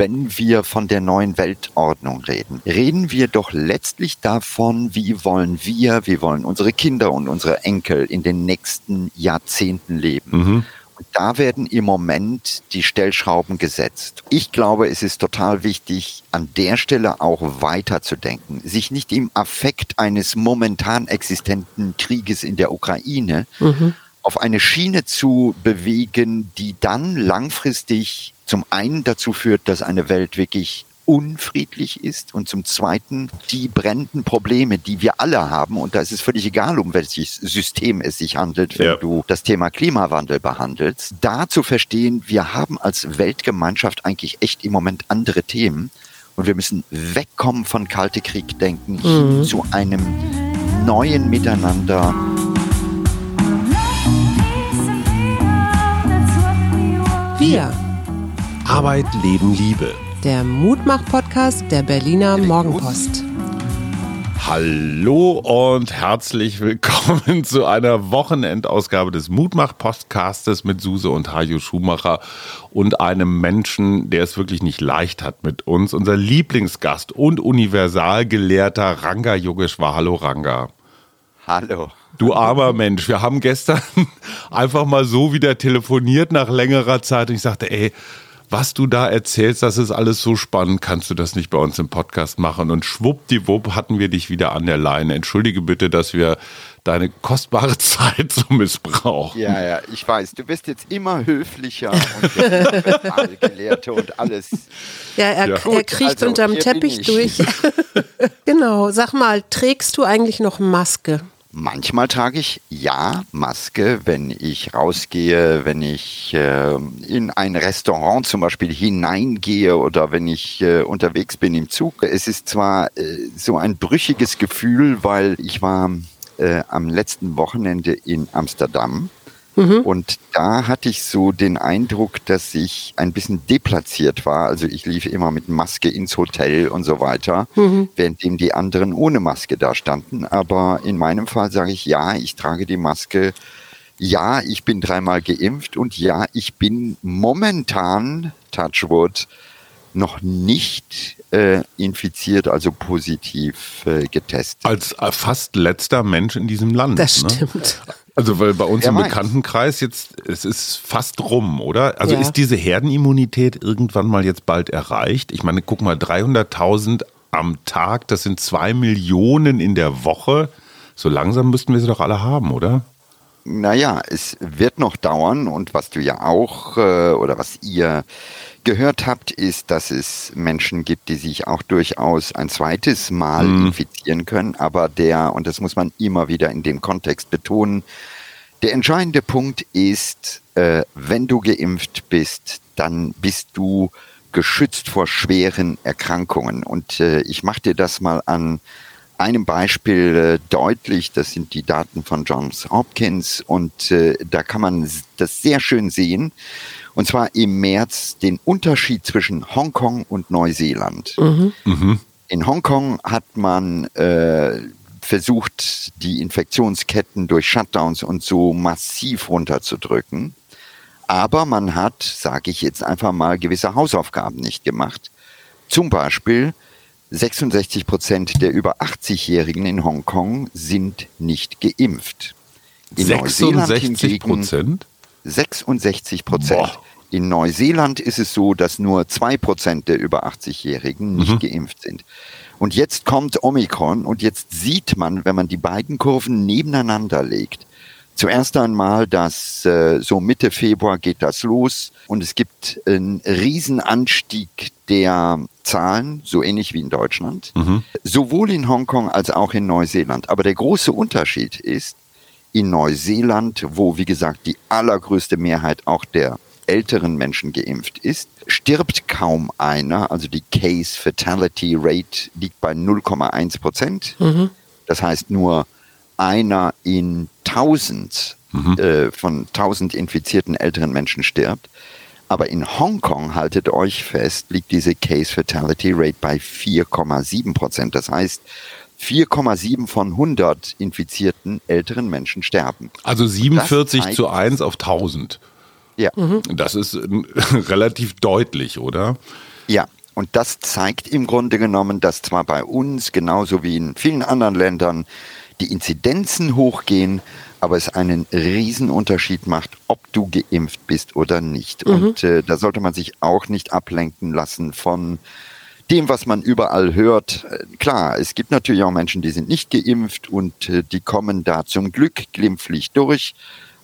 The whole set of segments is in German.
wenn wir von der neuen Weltordnung reden, reden wir doch letztlich davon, wie wollen wir, wie wollen unsere Kinder und unsere Enkel in den nächsten Jahrzehnten leben. Mhm. Da werden im Moment die Stellschrauben gesetzt. Ich glaube, es ist total wichtig, an der Stelle auch weiterzudenken, sich nicht im Affekt eines momentan existenten Krieges in der Ukraine mhm. auf eine Schiene zu bewegen, die dann langfristig zum einen dazu führt, dass eine Welt wirklich unfriedlich ist und zum Zweiten die brennenden Probleme, die wir alle haben. Und da ist es völlig egal, um welches System es sich handelt, wenn ja. du das Thema Klimawandel behandelst. Da zu verstehen, wir haben als Weltgemeinschaft eigentlich echt im Moment andere Themen. Und wir müssen wegkommen von Kalte Krieg denken mhm. zu einem neuen Miteinander. Wir. Arbeit, Leben, Liebe der Mutmach-Podcast der Berliner Morgenpost. Hallo und herzlich willkommen zu einer Wochenendausgabe des Mutmach-Podcastes mit Suse und Hajo Schumacher und einem Menschen, der es wirklich nicht leicht hat mit uns. Unser Lieblingsgast und Universalgelehrter Ranga Yogeshwar. Hallo Ranga. Hallo. Du armer Mensch, wir haben gestern einfach mal so wieder telefoniert nach längerer Zeit und ich sagte, ey, was du da erzählst, das ist alles so spannend, kannst du das nicht bei uns im Podcast machen? Und schwuppdiwupp hatten wir dich wieder an der Leine. Entschuldige bitte, dass wir deine kostbare Zeit so missbrauchen. Ja, ja, ich weiß. Du bist jetzt immer höflicher und Gelehrte und alles. Ja, er, ja. er kriecht also, unterm Teppich durch. genau. Sag mal, trägst du eigentlich noch Maske? Manchmal trage ich ja Maske, wenn ich rausgehe, wenn ich äh, in ein Restaurant zum Beispiel hineingehe oder wenn ich äh, unterwegs bin im Zug. Es ist zwar äh, so ein brüchiges Gefühl, weil ich war äh, am letzten Wochenende in Amsterdam Mhm. Und da hatte ich so den Eindruck, dass ich ein bisschen deplatziert war. Also ich lief immer mit Maske ins Hotel und so weiter, mhm. währenddem die anderen ohne Maske da standen. Aber in meinem Fall sage ich, ja, ich trage die Maske. Ja, ich bin dreimal geimpft und ja, ich bin momentan, Touchwood, noch nicht äh, infiziert, also positiv äh, getestet. Als äh, fast letzter Mensch in diesem Land. Das ne? stimmt. Also weil bei uns Wer im meint? Bekanntenkreis jetzt, es ist fast rum, oder? Also ja. ist diese Herdenimmunität irgendwann mal jetzt bald erreicht? Ich meine, guck mal, 300.000 am Tag, das sind zwei Millionen in der Woche. So langsam müssten wir sie doch alle haben, oder? Naja, es wird noch dauern und was du ja auch äh, oder was ihr gehört habt, ist, dass es Menschen gibt, die sich auch durchaus ein zweites Mal mhm. infizieren können. Aber der, und das muss man immer wieder in dem Kontext betonen, der entscheidende Punkt ist, äh, wenn du geimpft bist, dann bist du geschützt vor schweren Erkrankungen. Und äh, ich mache dir das mal an einem Beispiel äh, deutlich. Das sind die Daten von Johns Hopkins. Und äh, da kann man das sehr schön sehen. Und zwar im März den Unterschied zwischen Hongkong und Neuseeland. Mhm. Mhm. In Hongkong hat man äh, versucht, die Infektionsketten durch Shutdowns und so massiv runterzudrücken. Aber man hat, sage ich jetzt einfach mal, gewisse Hausaufgaben nicht gemacht. Zum Beispiel 66 Prozent der über 80-Jährigen in Hongkong sind nicht geimpft. In 66 Prozent? 66 Prozent. In Neuseeland ist es so, dass nur zwei Prozent der über 80-Jährigen nicht mhm. geimpft sind. Und jetzt kommt Omikron und jetzt sieht man, wenn man die beiden Kurven nebeneinander legt, zuerst einmal, dass äh, so Mitte Februar geht das los und es gibt einen Riesenanstieg der Zahlen, so ähnlich wie in Deutschland, mhm. sowohl in Hongkong als auch in Neuseeland. Aber der große Unterschied ist, in Neuseeland, wo wie gesagt die allergrößte Mehrheit auch der älteren Menschen geimpft ist, stirbt kaum einer. Also die Case Fatality Rate liegt bei 0,1 Prozent. Mhm. Das heißt nur einer in 1000 mhm. äh, von 1000 infizierten älteren Menschen stirbt. Aber in Hongkong, haltet euch fest, liegt diese Case Fatality Rate bei 4,7 Prozent. Das heißt, 4,7 von 100 infizierten älteren Menschen sterben. Also 47 zu 1 auf 1000. Ja. Mhm. Das ist relativ deutlich, oder? Ja, und das zeigt im Grunde genommen, dass zwar bei uns genauso wie in vielen anderen Ländern die Inzidenzen hochgehen, aber es einen Riesenunterschied macht, ob du geimpft bist oder nicht. Mhm. Und äh, da sollte man sich auch nicht ablenken lassen von dem, was man überall hört. Äh, klar, es gibt natürlich auch Menschen, die sind nicht geimpft und äh, die kommen da zum Glück glimpflich durch.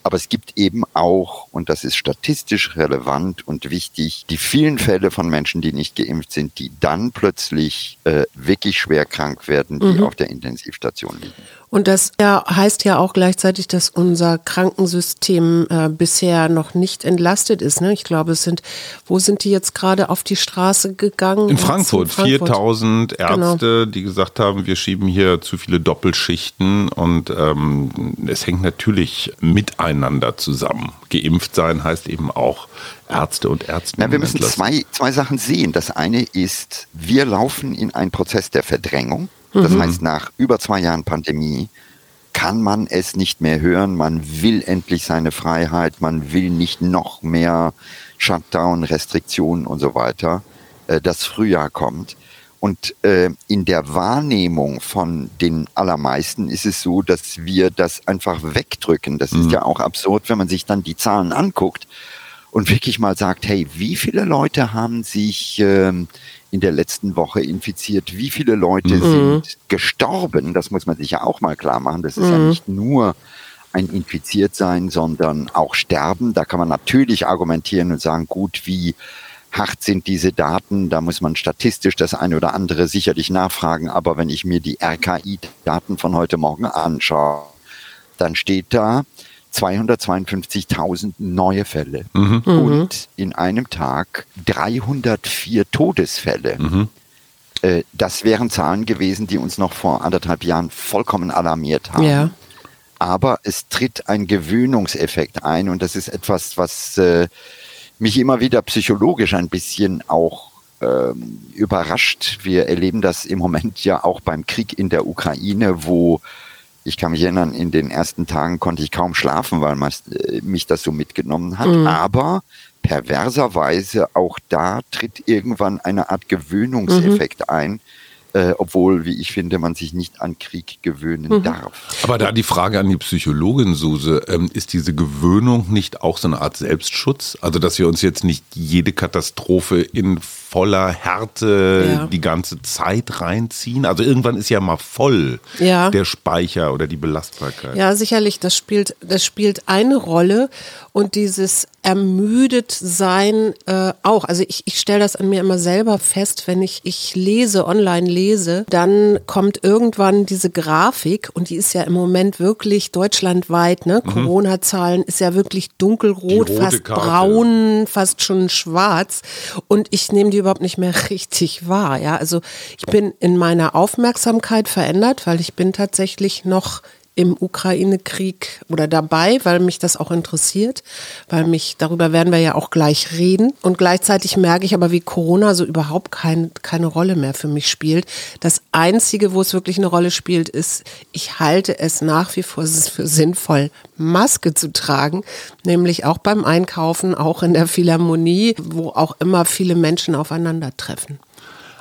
Aber es gibt eben auch, und das ist statistisch relevant und wichtig, die vielen Fälle von Menschen, die nicht geimpft sind, die dann plötzlich äh, wirklich schwer krank werden, die mhm. auf der Intensivstation liegen. Und das ja, heißt ja auch gleichzeitig, dass unser Krankensystem äh, bisher noch nicht entlastet ist. Ne? Ich glaube, es sind, wo sind die jetzt gerade auf die Straße gegangen? In Frankfurt, Frankfurt. 4000 genau. Ärzte, genau. die gesagt haben, wir schieben hier zu viele Doppelschichten und ähm, es hängt natürlich miteinander zusammen. Geimpft sein heißt eben auch Ärzte und Ärzte. Ja, wir müssen zwei, zwei Sachen sehen. Das eine ist, wir laufen in einen Prozess der Verdrängung. Das mhm. heißt, nach über zwei Jahren Pandemie kann man es nicht mehr hören. Man will endlich seine Freiheit. Man will nicht noch mehr Shutdown, Restriktionen und so weiter. Äh, das Frühjahr kommt. Und äh, in der Wahrnehmung von den allermeisten ist es so, dass wir das einfach wegdrücken. Das mhm. ist ja auch absurd, wenn man sich dann die Zahlen anguckt und wirklich mal sagt, hey, wie viele Leute haben sich ähm, in der letzten Woche infiziert, wie viele Leute mhm. sind gestorben, das muss man sich ja auch mal klar machen. Das ist mhm. ja nicht nur ein Infiziertsein, sondern auch Sterben. Da kann man natürlich argumentieren und sagen, gut, wie hart sind diese Daten? Da muss man statistisch das eine oder andere sicherlich nachfragen. Aber wenn ich mir die RKI-Daten von heute Morgen anschaue, dann steht da, 252.000 neue Fälle mhm. und in einem Tag 304 Todesfälle. Mhm. Äh, das wären Zahlen gewesen, die uns noch vor anderthalb Jahren vollkommen alarmiert haben. Ja. Aber es tritt ein Gewöhnungseffekt ein und das ist etwas, was äh, mich immer wieder psychologisch ein bisschen auch ähm, überrascht. Wir erleben das im Moment ja auch beim Krieg in der Ukraine, wo ich kann mich erinnern, in den ersten Tagen konnte ich kaum schlafen, weil äh, mich das so mitgenommen hat. Mhm. Aber perverserweise auch da tritt irgendwann eine Art Gewöhnungseffekt mhm. ein, äh, obwohl, wie ich finde, man sich nicht an Krieg gewöhnen mhm. darf. Aber da die Frage an die Psychologin, Suse, ähm, ist diese Gewöhnung nicht auch so eine Art Selbstschutz? Also, dass wir uns jetzt nicht jede Katastrophe in voller Härte ja. die ganze Zeit reinziehen? Also irgendwann ist ja mal voll ja. der Speicher oder die Belastbarkeit. Ja, sicherlich, das spielt, das spielt eine Rolle und dieses ermüdet sein äh, auch. Also ich, ich stelle das an mir immer selber fest, wenn ich, ich lese, online lese, dann kommt irgendwann diese Grafik und die ist ja im Moment wirklich deutschlandweit, ne? Mhm. Corona-Zahlen ist ja wirklich dunkelrot, fast Karte. braun, fast schon schwarz und ich nehme die überhaupt nicht mehr richtig wahr. Ja, also ich bin in meiner Aufmerksamkeit verändert, weil ich bin tatsächlich noch im Ukraine-Krieg oder dabei, weil mich das auch interessiert, weil mich, darüber werden wir ja auch gleich reden. Und gleichzeitig merke ich aber, wie Corona so überhaupt kein, keine Rolle mehr für mich spielt. Das Einzige, wo es wirklich eine Rolle spielt, ist, ich halte es nach wie vor für sinnvoll, Maske zu tragen, nämlich auch beim Einkaufen, auch in der Philharmonie, wo auch immer viele Menschen aufeinandertreffen.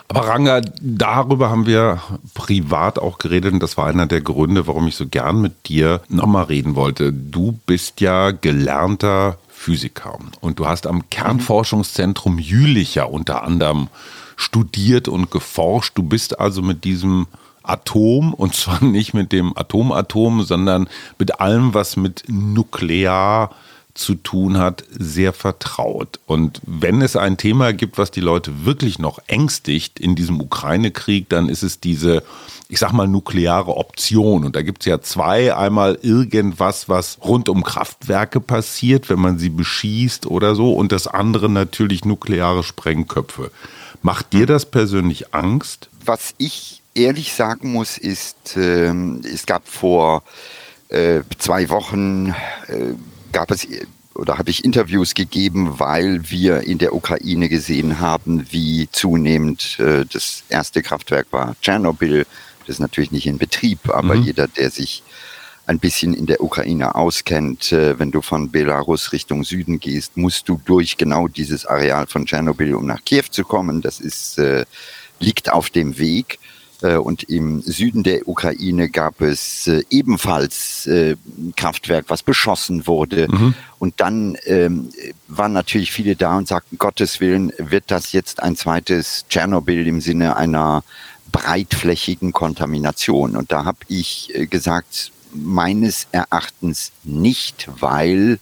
Aber Ranga, darüber haben wir privat auch geredet und das war einer der Gründe, warum ich so gern mit dir nochmal reden wollte. Du bist ja gelernter Physiker und du hast am Kernforschungszentrum Jülicher unter anderem studiert und geforscht. Du bist also mit diesem Atom und zwar nicht mit dem Atomatom, sondern mit allem, was mit Nuklear zu tun hat, sehr vertraut. Und wenn es ein Thema gibt, was die Leute wirklich noch ängstigt in diesem Ukraine-Krieg, dann ist es diese, ich sag mal, nukleare Option. Und da gibt es ja zwei. Einmal irgendwas, was rund um Kraftwerke passiert, wenn man sie beschießt oder so. Und das andere natürlich nukleare Sprengköpfe. Macht dir das persönlich Angst? Was ich ehrlich sagen muss, ist, äh, es gab vor äh, zwei Wochen äh, gab es oder habe ich Interviews gegeben, weil wir in der Ukraine gesehen haben, wie zunehmend äh, das erste Kraftwerk war Tschernobyl. Das ist natürlich nicht in Betrieb, aber mhm. jeder, der sich ein bisschen in der Ukraine auskennt, äh, wenn du von Belarus Richtung Süden gehst, musst du durch genau dieses Areal von Tschernobyl, um nach Kiew zu kommen. Das ist, äh, liegt auf dem Weg. Äh, und im Süden der Ukraine gab es äh, ebenfalls äh, ein Kraftwerk, was beschossen wurde. Mhm. Und dann ähm, waren natürlich viele da und sagten, Gottes Willen, wird das jetzt ein zweites Tschernobyl im Sinne einer breitflächigen Kontamination? Und da habe ich gesagt, meines Erachtens nicht, weil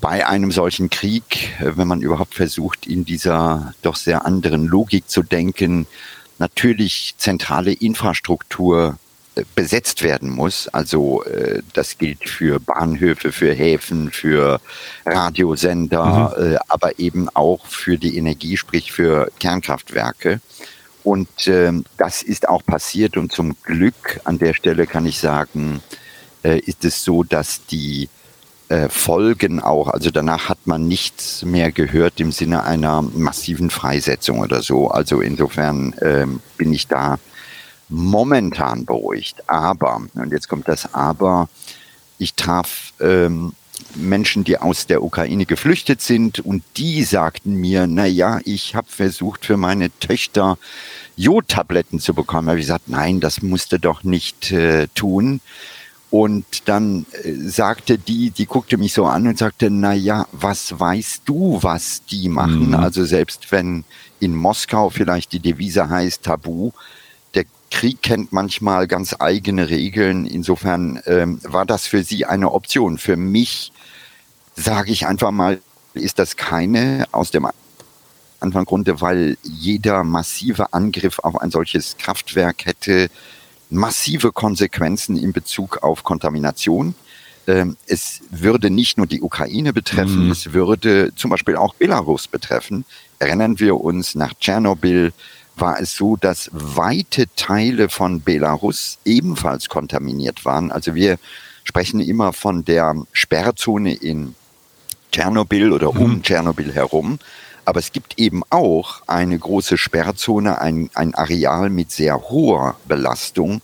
bei einem solchen Krieg, wenn man überhaupt versucht, in dieser doch sehr anderen Logik zu denken, natürlich zentrale Infrastruktur äh, besetzt werden muss. Also äh, das gilt für Bahnhöfe, für Häfen, für Radiosender, mhm. äh, aber eben auch für die Energie, sprich für Kernkraftwerke. Und äh, das ist auch passiert und zum Glück an der Stelle kann ich sagen, äh, ist es so, dass die äh, Folgen auch, also danach hat man nichts mehr gehört im Sinne einer massiven Freisetzung oder so. Also insofern ähm, bin ich da momentan beruhigt. Aber, und jetzt kommt das Aber, ich traf ähm, Menschen, die aus der Ukraine geflüchtet sind und die sagten mir, na ja, ich habe versucht für meine Töchter Jodtabletten zu bekommen. Da habe ich gesagt, nein, das musste doch nicht äh, tun. Und dann äh, sagte die, die guckte mich so an und sagte, na ja, was weißt du, was die machen? Mhm. Also selbst wenn in Moskau vielleicht die Devise heißt Tabu, der Krieg kennt manchmal ganz eigene Regeln. Insofern ähm, war das für sie eine Option. Für mich, sage ich einfach mal, ist das keine aus dem Anfang Grunde, weil jeder massive Angriff auf ein solches Kraftwerk hätte massive Konsequenzen in Bezug auf Kontamination. Ähm, es würde nicht nur die Ukraine betreffen, mhm. es würde zum Beispiel auch Belarus betreffen. Erinnern wir uns, nach Tschernobyl war es so, dass weite Teile von Belarus ebenfalls kontaminiert waren. Also wir sprechen immer von der Sperrzone in Tschernobyl oder um mhm. Tschernobyl herum. Aber es gibt eben auch eine große Sperrzone, ein, ein Areal mit sehr hoher Belastung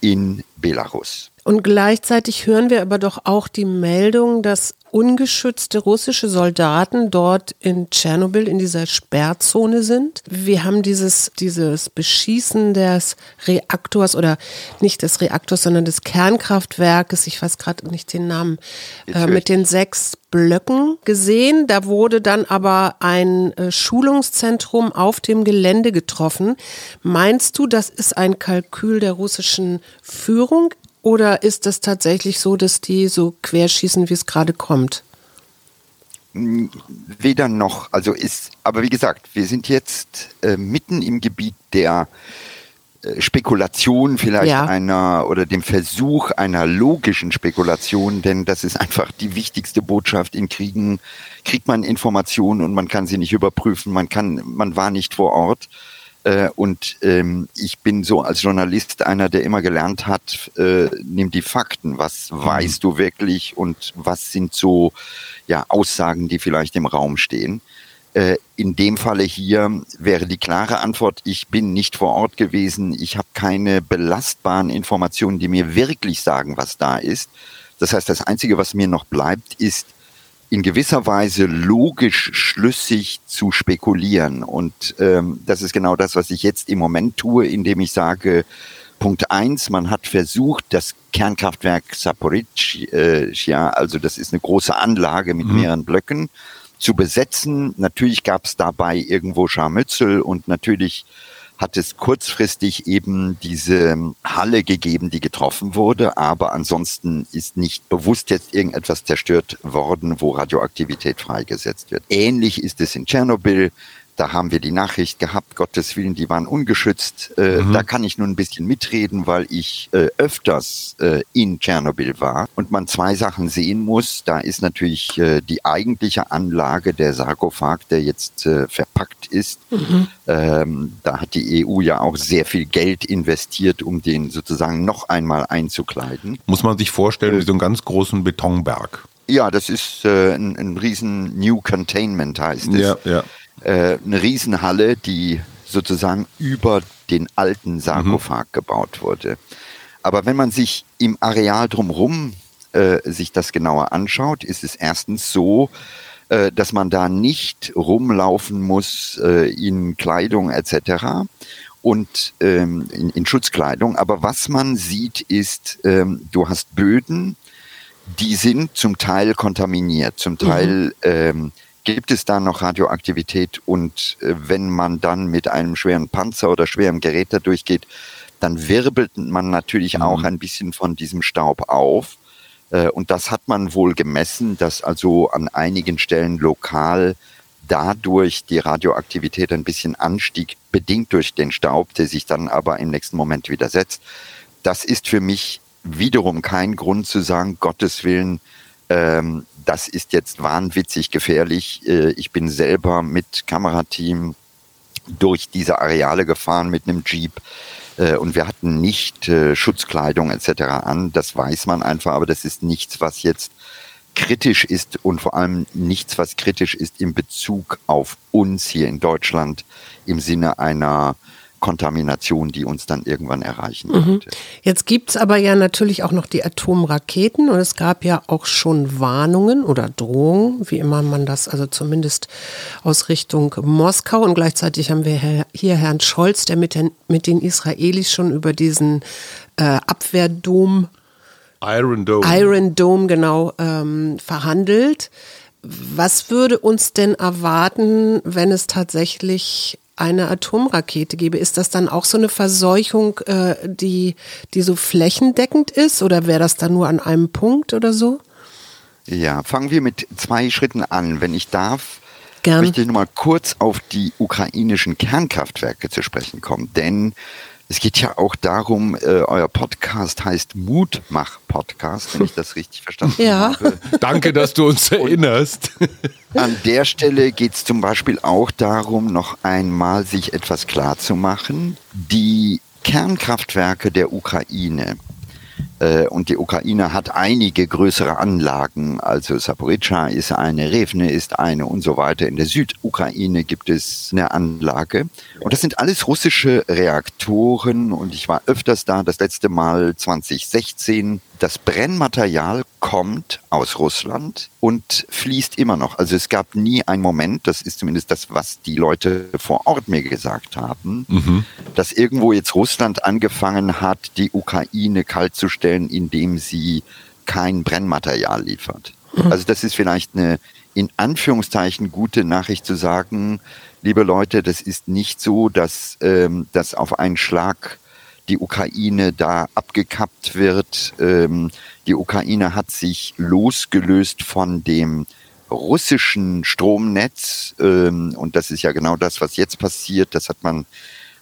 in Belarus. Und gleichzeitig hören wir aber doch auch die Meldung, dass ungeschützte russische Soldaten dort in Tschernobyl in dieser Sperrzone sind. Wir haben dieses, dieses Beschießen des Reaktors oder nicht des Reaktors, sondern des Kernkraftwerkes, ich weiß gerade nicht den Namen, äh, mit den sechs Blöcken gesehen. Da wurde dann aber ein äh, Schulungszentrum auf dem Gelände getroffen. Meinst du, das ist ein Kalkül der russischen Führung? Oder ist es tatsächlich so, dass die so querschießen, wie es gerade kommt? Weder noch. Also ist, aber wie gesagt, wir sind jetzt äh, mitten im Gebiet der äh, Spekulation vielleicht ja. einer oder dem Versuch einer logischen Spekulation, denn das ist einfach die wichtigste Botschaft in Kriegen. Kriegt man Informationen und man kann sie nicht überprüfen, man kann, man war nicht vor Ort. Äh, und ähm, ich bin so als Journalist einer, der immer gelernt hat, äh, nimm die Fakten, was mhm. weißt du wirklich und was sind so ja, Aussagen, die vielleicht im Raum stehen. Äh, in dem Falle hier wäre die klare Antwort, ich bin nicht vor Ort gewesen, ich habe keine belastbaren Informationen, die mir wirklich sagen, was da ist. Das heißt, das Einzige, was mir noch bleibt, ist in gewisser Weise logisch schlüssig zu spekulieren. Und ähm, das ist genau das, was ich jetzt im Moment tue, indem ich sage, Punkt eins, man hat versucht, das Kernkraftwerk Saporischia, also das ist eine große Anlage mit mhm. mehreren Blöcken, zu besetzen. Natürlich gab es dabei irgendwo Scharmützel und natürlich hat es kurzfristig eben diese Halle gegeben, die getroffen wurde, aber ansonsten ist nicht bewusst jetzt irgendetwas zerstört worden, wo Radioaktivität freigesetzt wird. Ähnlich ist es in Tschernobyl. Da haben wir die Nachricht gehabt, Gottes Willen, die waren ungeschützt. Äh, mhm. Da kann ich nun ein bisschen mitreden, weil ich äh, öfters äh, in Tschernobyl war und man zwei Sachen sehen muss. Da ist natürlich äh, die eigentliche Anlage, der Sarkophag, der jetzt äh, verpackt ist. Mhm. Ähm, da hat die EU ja auch sehr viel Geld investiert, um den sozusagen noch einmal einzukleiden. Muss man sich vorstellen, wie so einen ganz großen Betonberg. Ja, das ist äh, ein, ein riesen New Containment heißt es. Ja, ja äh, eine Riesenhalle, die sozusagen über den alten Sarkophag mhm. gebaut wurde. Aber wenn man sich im Areal drumherum äh, sich das genauer anschaut, ist es erstens so, äh, dass man da nicht rumlaufen muss äh, in Kleidung etc. und ähm, in, in, Schutzkleidung. Aber was man sieht, ist, ähm, du hast Böden, die sind zum Teil kontaminiert, zum Teil mhm. ähm, gibt es da noch Radioaktivität und äh, wenn man dann mit einem schweren Panzer oder schwerem Gerät da durchgeht, dann wirbelt man natürlich mhm. auch ein bisschen von diesem Staub auf. Äh, und das hat man wohl gemessen, dass also an einigen Stellen lokal dadurch die Radioaktivität ein bisschen anstieg, bedingt durch den Staub, der sich dann aber im nächsten Moment widersetzt. Das ist für mich wiederum kein Grund zu sagen, Gottes Willen, ähm, das ist jetzt wahnwitzig gefährlich. Äh, ich bin selber mit Kamerateam durch diese Areale gefahren mit einem Jeep äh, und wir hatten nicht äh, Schutzkleidung etc. an. Das weiß man einfach, aber das ist nichts, was jetzt kritisch ist und vor allem nichts, was kritisch ist in Bezug auf uns hier in Deutschland im Sinne einer Kontamination, die uns dann irgendwann erreichen mhm. könnte. Jetzt gibt es aber ja natürlich auch noch die Atomraketen und es gab ja auch schon Warnungen oder Drohungen, wie immer man das, also zumindest aus Richtung Moskau und gleichzeitig haben wir hier Herrn Scholz, der mit den, mit den Israelis schon über diesen äh, Abwehrdom Iron Dome. Iron Dome, genau, ähm, verhandelt. Was würde uns denn erwarten, wenn es tatsächlich eine Atomrakete gäbe, ist das dann auch so eine Verseuchung, äh, die, die so flächendeckend ist oder wäre das dann nur an einem Punkt oder so? Ja, fangen wir mit zwei Schritten an. Wenn ich darf, Gern. möchte ich noch mal kurz auf die ukrainischen Kernkraftwerke zu sprechen kommen. Denn es geht ja auch darum, äh, euer Podcast heißt Mutmach-Podcast, wenn ich das richtig verstanden ja. habe. Danke, dass du uns erinnerst. An der Stelle geht es zum Beispiel auch darum, noch einmal sich etwas klarzumachen. Die Kernkraftwerke der Ukraine und die Ukraine hat einige größere Anlagen, also Saporica ist eine, Revne ist eine und so weiter. In der Südukraine gibt es eine Anlage. Und das sind alles russische Reaktoren und ich war öfters da, das letzte Mal 2016 das Brennmaterial kommt aus Russland und fließt immer noch. Also es gab nie einen Moment, das ist zumindest das, was die Leute vor Ort mir gesagt haben, mhm. dass irgendwo jetzt Russland angefangen hat, die Ukraine kaltzustellen, indem sie kein Brennmaterial liefert. Mhm. Also das ist vielleicht eine in Anführungszeichen gute Nachricht zu sagen, liebe Leute, das ist nicht so, dass ähm, das auf einen Schlag die Ukraine da abgekappt wird. Ähm, die Ukraine hat sich losgelöst von dem russischen Stromnetz ähm, und das ist ja genau das, was jetzt passiert. Das hat man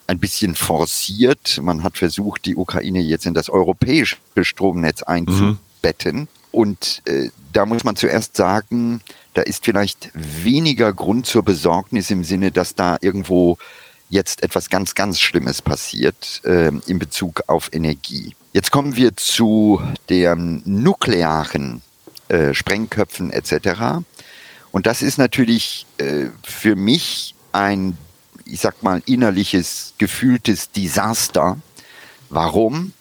ein bisschen forciert. Man hat versucht, die Ukraine jetzt in das europäische Stromnetz einzubetten. Mhm. Und äh, da muss man zuerst sagen, da ist vielleicht weniger Grund zur Besorgnis im Sinne, dass da irgendwo jetzt etwas ganz, ganz Schlimmes passiert äh, in Bezug auf Energie. Jetzt kommen wir zu den nuklearen äh, Sprengköpfen etc. Und das ist natürlich äh, für mich ein, ich sag mal, innerliches, gefühltes Desaster. Warum?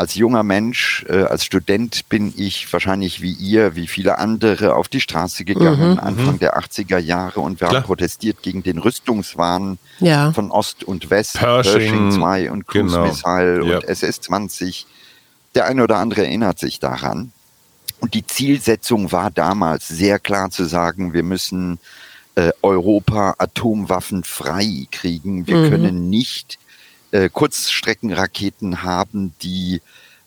Als junger Mensch, äh, als Student bin ich wahrscheinlich wie ihr, wie viele andere auf die Straße gegangen, mhm, Anfang mhm. der 80er Jahre und wir Klar. haben protestiert gegen den Rüstungswahn ja. von Ost und West, Pershing, Pershing 2 und Cruise genau. Missile ja. und SS-20. Der eine oder andere erinnert sich daran. Und die Zielsetzung war damals sehr klar zu sagen, wir müssen äh, Europa atomwaffenfrei kriegen. Wir mhm. können nicht äh, Kurzstreckenraketen haben, die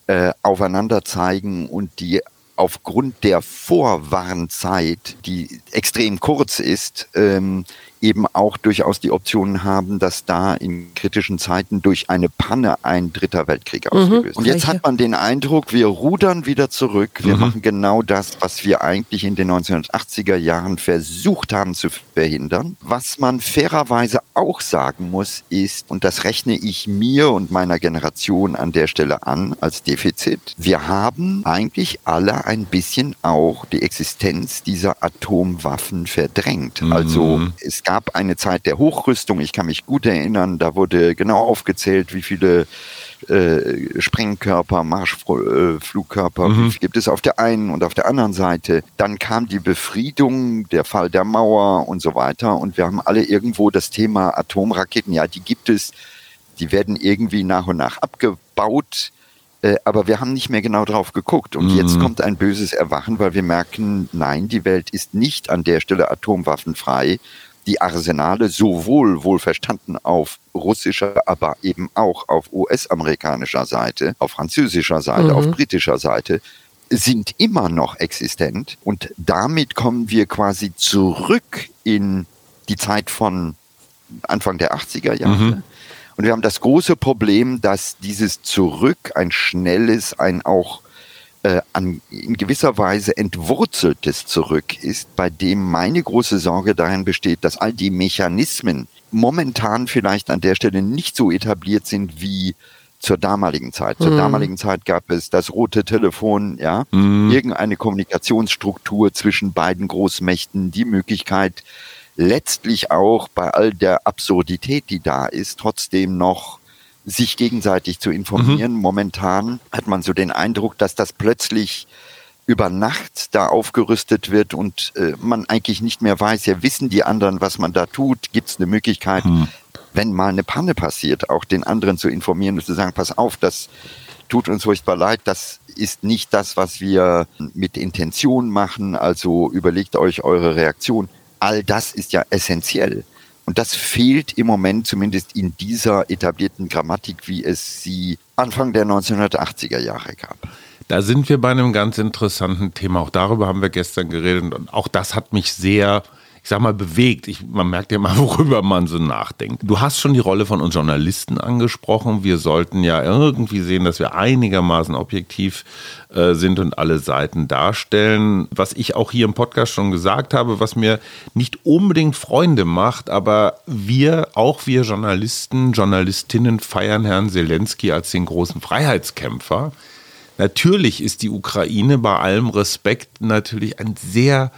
äh, aufeinander zeigen und die aufgrund der Vorwarnzeit, die extrem kurz ist, ähm, eben auch durchaus die Option haben, dass da in kritischen Zeiten durch eine Panne ein dritter Weltkrieg mhm, ausgelöst. Mhm, und jetzt hat man den Eindruck, wir rudern wieder zurück. Wir mhm. machen genau das, was wir eigentlich in den 1980er Jahren versucht haben zu verhindern. Was man fairerweise auch sagen muss, ist, und das rechne ich mir und meiner Generation an der Stelle an als Defizit, wir haben eigentlich alle ein bisschen auch die Existenz dieser Atomwaffen verdrängt. Mhm. Also es gab gab eine Zeit der Hochrüstung. Ich kann mich gut erinnern, da wurde genau aufgezählt, wie viele äh, Sprengkörper, Marschflugkörper, mhm. gibt es auf der einen und auf der anderen Seite. Dann kam die Befriedung, der Fall der Mauer und so weiter. Und wir haben alle irgendwo das Thema Atomraketen, ja, die gibt es, die werden irgendwie nach und nach abgebaut. Äh, aber wir haben nicht mehr genau drauf geguckt. Und mhm. jetzt kommt ein böses Erwachen, weil wir merken, nein, die Welt ist nicht an der Stelle atomwaffenfrei die Arsenale sowohl wohlverstanden auf russischer, aber eben auch auf US-amerikanischer Seite, auf französischer Seite, mhm. auf britischer Seite sind immer noch existent und damit kommen wir quasi zurück in die Zeit von Anfang der 80er Jahre. Mhm. Und wir haben das große Problem, dass dieses Zurück ein schnelles, ein auch äh, an, in gewisser Weise entwurzeltes zurück ist, bei dem meine große Sorge darin besteht, dass all die Mechanismen momentan vielleicht an der Stelle nicht so etabliert sind wie zur damaligen Zeit. Zur hm. damaligen Zeit gab es das rote Telefon, ja, hm. irgendeine Kommunikationsstruktur zwischen beiden Großmächten, die Möglichkeit, letztlich auch bei all der Absurdität, die da ist, trotzdem noch sich gegenseitig zu informieren. Mhm. Momentan hat man so den Eindruck, dass das plötzlich über Nacht da aufgerüstet wird und äh, man eigentlich nicht mehr weiß, ja, wissen die anderen, was man da tut? Gibt es eine Möglichkeit, mhm. wenn mal eine Panne passiert, auch den anderen zu informieren und zu sagen, pass auf, das tut uns furchtbar leid, das ist nicht das, was wir mit Intention machen, also überlegt euch eure Reaktion. All das ist ja essentiell. Und das fehlt im Moment zumindest in dieser etablierten Grammatik, wie es sie Anfang der 1980er Jahre gab. Da sind wir bei einem ganz interessanten Thema. Auch darüber haben wir gestern geredet. Und auch das hat mich sehr ich sag mal, bewegt. Ich, man merkt ja mal, worüber man so nachdenkt. Du hast schon die Rolle von uns Journalisten angesprochen. Wir sollten ja irgendwie sehen, dass wir einigermaßen objektiv äh, sind und alle Seiten darstellen. Was ich auch hier im Podcast schon gesagt habe, was mir nicht unbedingt Freunde macht, aber wir, auch wir Journalisten, Journalistinnen feiern Herrn Zelensky als den großen Freiheitskämpfer. Natürlich ist die Ukraine bei allem Respekt natürlich ein sehr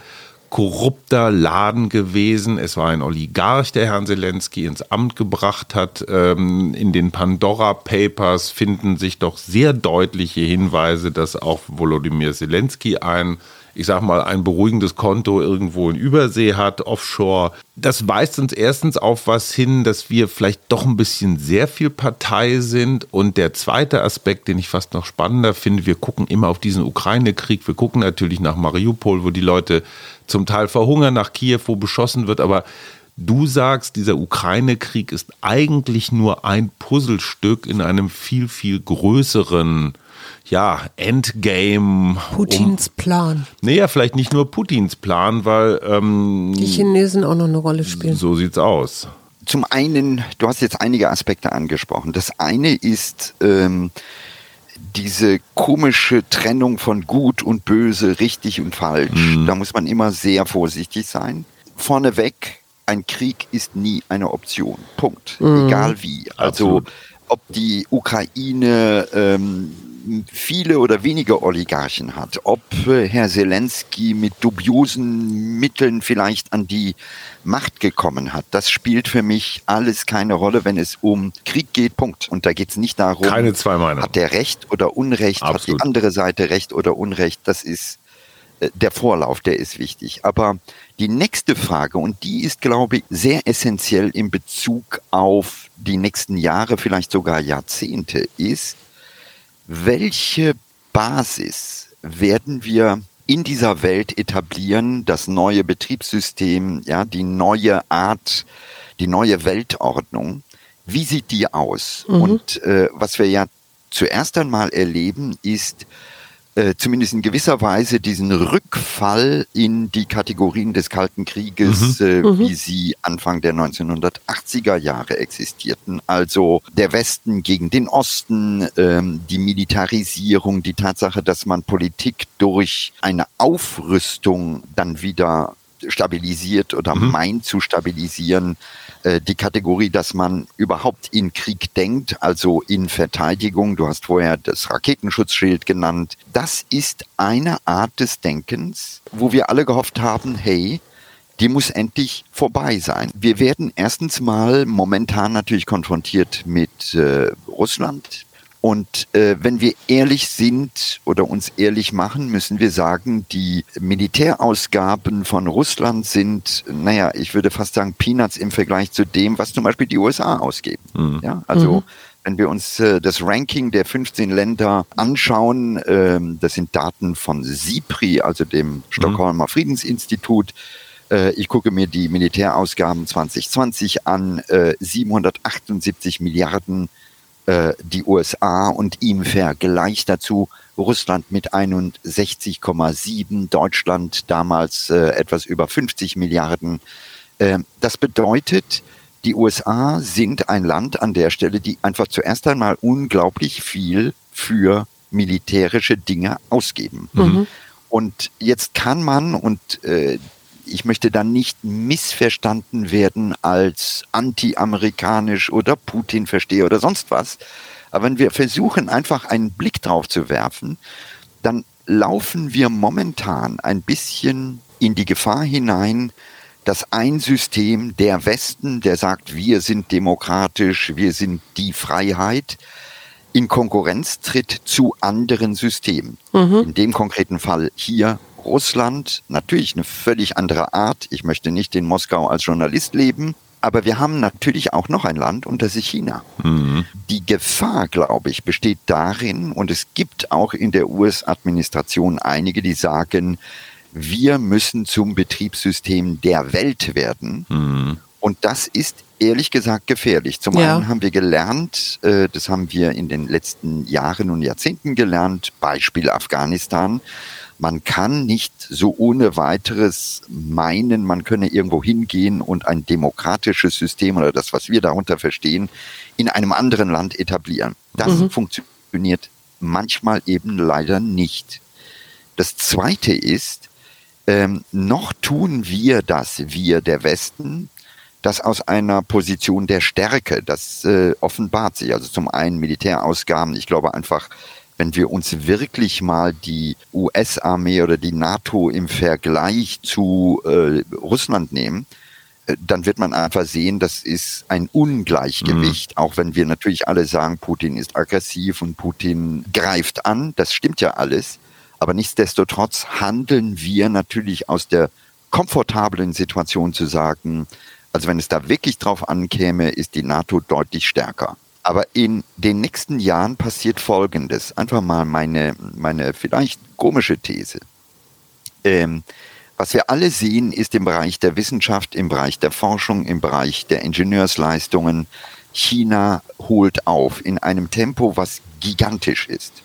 korrupter Laden gewesen. Es war ein Oligarch, der Herrn Zelensky ins Amt gebracht hat. Ähm, in den Pandora Papers finden sich doch sehr deutliche Hinweise, dass auch Volodymyr Zelensky ein ich sag mal, ein beruhigendes Konto irgendwo in Übersee hat, offshore. Das weist uns erstens auf was hin, dass wir vielleicht doch ein bisschen sehr viel Partei sind. Und der zweite Aspekt, den ich fast noch spannender finde, wir gucken immer auf diesen Ukraine-Krieg. Wir gucken natürlich nach Mariupol, wo die Leute zum Teil verhungern, nach Kiew, wo beschossen wird. Aber Du sagst, dieser Ukraine-Krieg ist eigentlich nur ein Puzzlestück in einem viel, viel größeren ja, Endgame. Putins um, Plan. Naja, vielleicht nicht nur Putins Plan, weil. Ähm, Die Chinesen auch noch eine Rolle spielen. So sieht's aus. Zum einen, du hast jetzt einige Aspekte angesprochen. Das eine ist ähm, diese komische Trennung von gut und böse, richtig und falsch. Mhm. Da muss man immer sehr vorsichtig sein. Vorneweg, ein Krieg ist nie eine Option. Punkt. Mhm. Egal wie. Also Absolut. ob die Ukraine ähm, viele oder wenige Oligarchen hat, ob äh, Herr Zelensky mit dubiosen Mitteln vielleicht an die Macht gekommen hat, das spielt für mich alles keine Rolle, wenn es um Krieg geht, Punkt. Und da geht es nicht darum, keine zwei Meinungen. hat der Recht oder Unrecht, Absolut. hat die andere Seite Recht oder Unrecht, das ist äh, der Vorlauf, der ist wichtig. Aber die nächste Frage, und die ist, glaube ich, sehr essentiell in Bezug auf die nächsten Jahre, vielleicht sogar Jahrzehnte, ist, welche Basis werden wir in dieser Welt etablieren, das neue Betriebssystem, ja, die neue Art, die neue Weltordnung? Wie sieht die aus? Mhm. Und äh, was wir ja zuerst einmal erleben, ist äh, zumindest in gewisser Weise diesen Rückfall in die Kategorien des Kalten Krieges, mhm. Äh, mhm. wie sie Anfang der 1980er Jahre existierten. Also der Westen gegen den Osten, ähm, die Militarisierung, die Tatsache, dass man Politik durch eine Aufrüstung dann wieder stabilisiert oder mhm. meint zu stabilisieren, äh, die Kategorie, dass man überhaupt in Krieg denkt, also in Verteidigung. Du hast vorher das Raketenschutzschild genannt. Das ist eine Art des Denkens, wo wir alle gehofft haben, hey, die muss endlich vorbei sein. Wir werden erstens mal momentan natürlich konfrontiert mit äh, Russland, Und äh, wenn wir ehrlich sind oder uns ehrlich machen, müssen wir sagen, die Militärausgaben von Russland sind, naja, ich würde fast sagen, Peanuts im Vergleich zu dem, was zum Beispiel die USA ausgeben. Mhm. Ja, also mhm. wenn wir uns äh, das Ranking der 15 Länder anschauen, äh, das sind Daten von SIPRI, also dem Stockholmer mhm. Friedensinstitut, äh, ich gucke mir die Militärausgaben 2020 an, 778 äh, Milliarden äh, die USA und im Vergleich dazu Russland mit 61,7, Deutschland damals äh, etwas über 50 Milliarden. Äh, das bedeutet, die USA sind ein Land an der Stelle, die einfach zuerst einmal unglaublich viel für militärische Dinge ausgeben. Mhm. Und jetzt kann man, und äh, ich möchte dann nicht missverstanden werden als anti-amerikanisch oder Putin verstehe oder sonst was. Aber wenn wir versuchen, einfach einen Blick drauf zu werfen, dann laufen wir momentan ein bisschen in die Gefahr hinein, dass ein System, der Westen, der sagt, wir sind demokratisch, wir sind die Freiheit, in Konkurrenz tritt zu anderen Systemen. Mhm. In dem konkreten Fall hier Russland, natürlich eine völlig andere Art. Ich möchte nicht in Moskau als Journalist leben, aber wir haben natürlich auch noch ein Land und das ist China. Mhm. Die Gefahr, glaube ich, besteht darin, und es gibt auch in der US-Administration einige, die sagen, wir müssen zum Betriebssystem der Welt werden. Mhm. Und das ist ehrlich gesagt gefährlich. Zum ja. einen haben wir gelernt, äh, das haben wir in den letzten Jahren und Jahrzehnten gelernt, Beispiel Afghanistan, man kann nicht so ohne weiteres meinen, man könne irgendwo hingehen und ein demokratisches System oder das, was wir darunter verstehen, in einem anderen Land etablieren. Das mhm. funktioniert manchmal eben leider nicht. Das Zweite ist, ähm, noch tun wir das, wir der Westen, das aus einer Position der Stärke. Das äh, offenbart sich. Also zum einen Militärausgaben. Ich glaube einfach, wenn wir uns wirklich mal die US-Armee oder die NATO im Vergleich zu äh, Russland nehmen, äh, dann wird man einfach sehen, das ist ein Ungleichgewicht, mhm. auch wenn wir natürlich alle sagen, Putin ist aggressiv und Putin greift an, das stimmt ja alles, aber nichtsdestotrotz handeln wir natürlich aus der komfortablen Situation zu sagen, also wenn es da wirklich drauf ankäme, ist die NATO deutlich stärker. Aber in den nächsten Jahren passiert Folgendes. Einfach mal meine, meine vielleicht komische These. Ähm, was wir alle sehen, ist im Bereich der Wissenschaft, im Bereich der Forschung, im Bereich der Ingenieursleistungen, China holt auf in einem Tempo, was gigantisch ist.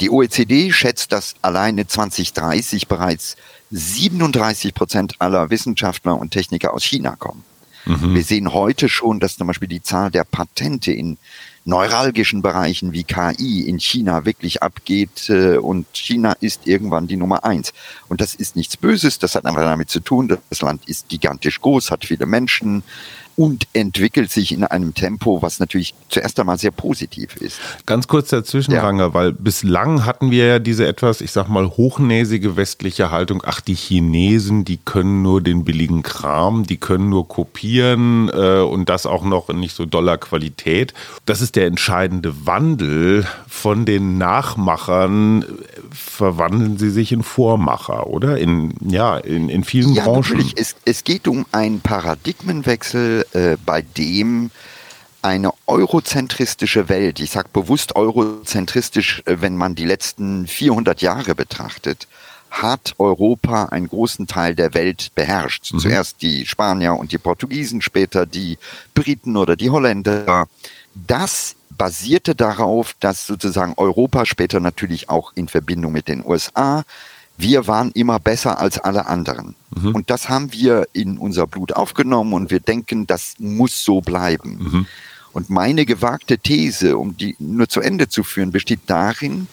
Die OECD schätzt, dass alleine 2030 bereits 37 Prozent aller Wissenschaftler und Techniker aus China kommen. Mhm. Wir sehen heute schon, dass zum Beispiel die Zahl der Patente in neuralgischen Bereichen wie KI in China wirklich abgeht äh, und China ist irgendwann die Nummer eins. Und das ist nichts Böses, das hat einfach damit zu tun, das Land ist gigantisch groß, hat viele Menschen, und entwickelt sich in einem Tempo, was natürlich zuerst einmal sehr positiv ist. Ganz kurz dazwischen, ja. Ranger, weil bislang hatten wir ja diese etwas, ich sag mal, hochnäsige westliche Haltung, ach, die Chinesen, die können nur den billigen Kram, die können nur kopieren äh, und das auch noch in nicht so doller Qualität. Das ist der entscheidende Wandel von den Nachmachern, verwandeln sie sich in Vormacher, oder? In, ja, in, in vielen ja, Branchen. Natürlich. Es, es geht um einen Paradigmenwechsel äh, bei dem eine eurozentristische Welt, ich sage bewusst eurozentristisch, äh, wenn man die letzten 400 Jahre betrachtet, hat Europa einen großen Teil der Welt beherrscht. Mhm. Zuerst die Spanier und die Portugiesen, später die Briten oder die Holländer. Das basierte darauf, dass sozusagen Europa später natürlich auch in Verbindung mit den USA wir waren immer besser als alle anderen. Mhm. Und das haben wir in unser Blut aufgenommen und wir denken, das muss so bleiben. Mhm. Und meine gewagte These, um die nur zu Ende zu führen, besteht darin,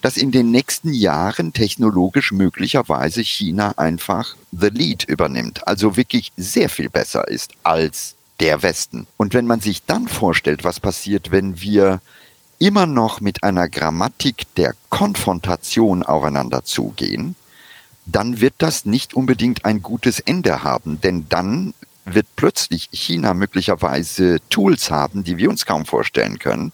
dass in den nächsten Jahren technologisch möglicherweise China einfach the lead übernimmt, also wirklich sehr viel besser ist als der Westen. Und wenn man sich dann vorstellt, was passiert, wenn wir immer noch mit einer Grammatik der Konfrontation aufeinander zugehen, dann wird das nicht unbedingt ein gutes Ende haben, denn dann wird plötzlich China möglicherweise Tools haben, die wir uns kaum vorstellen können.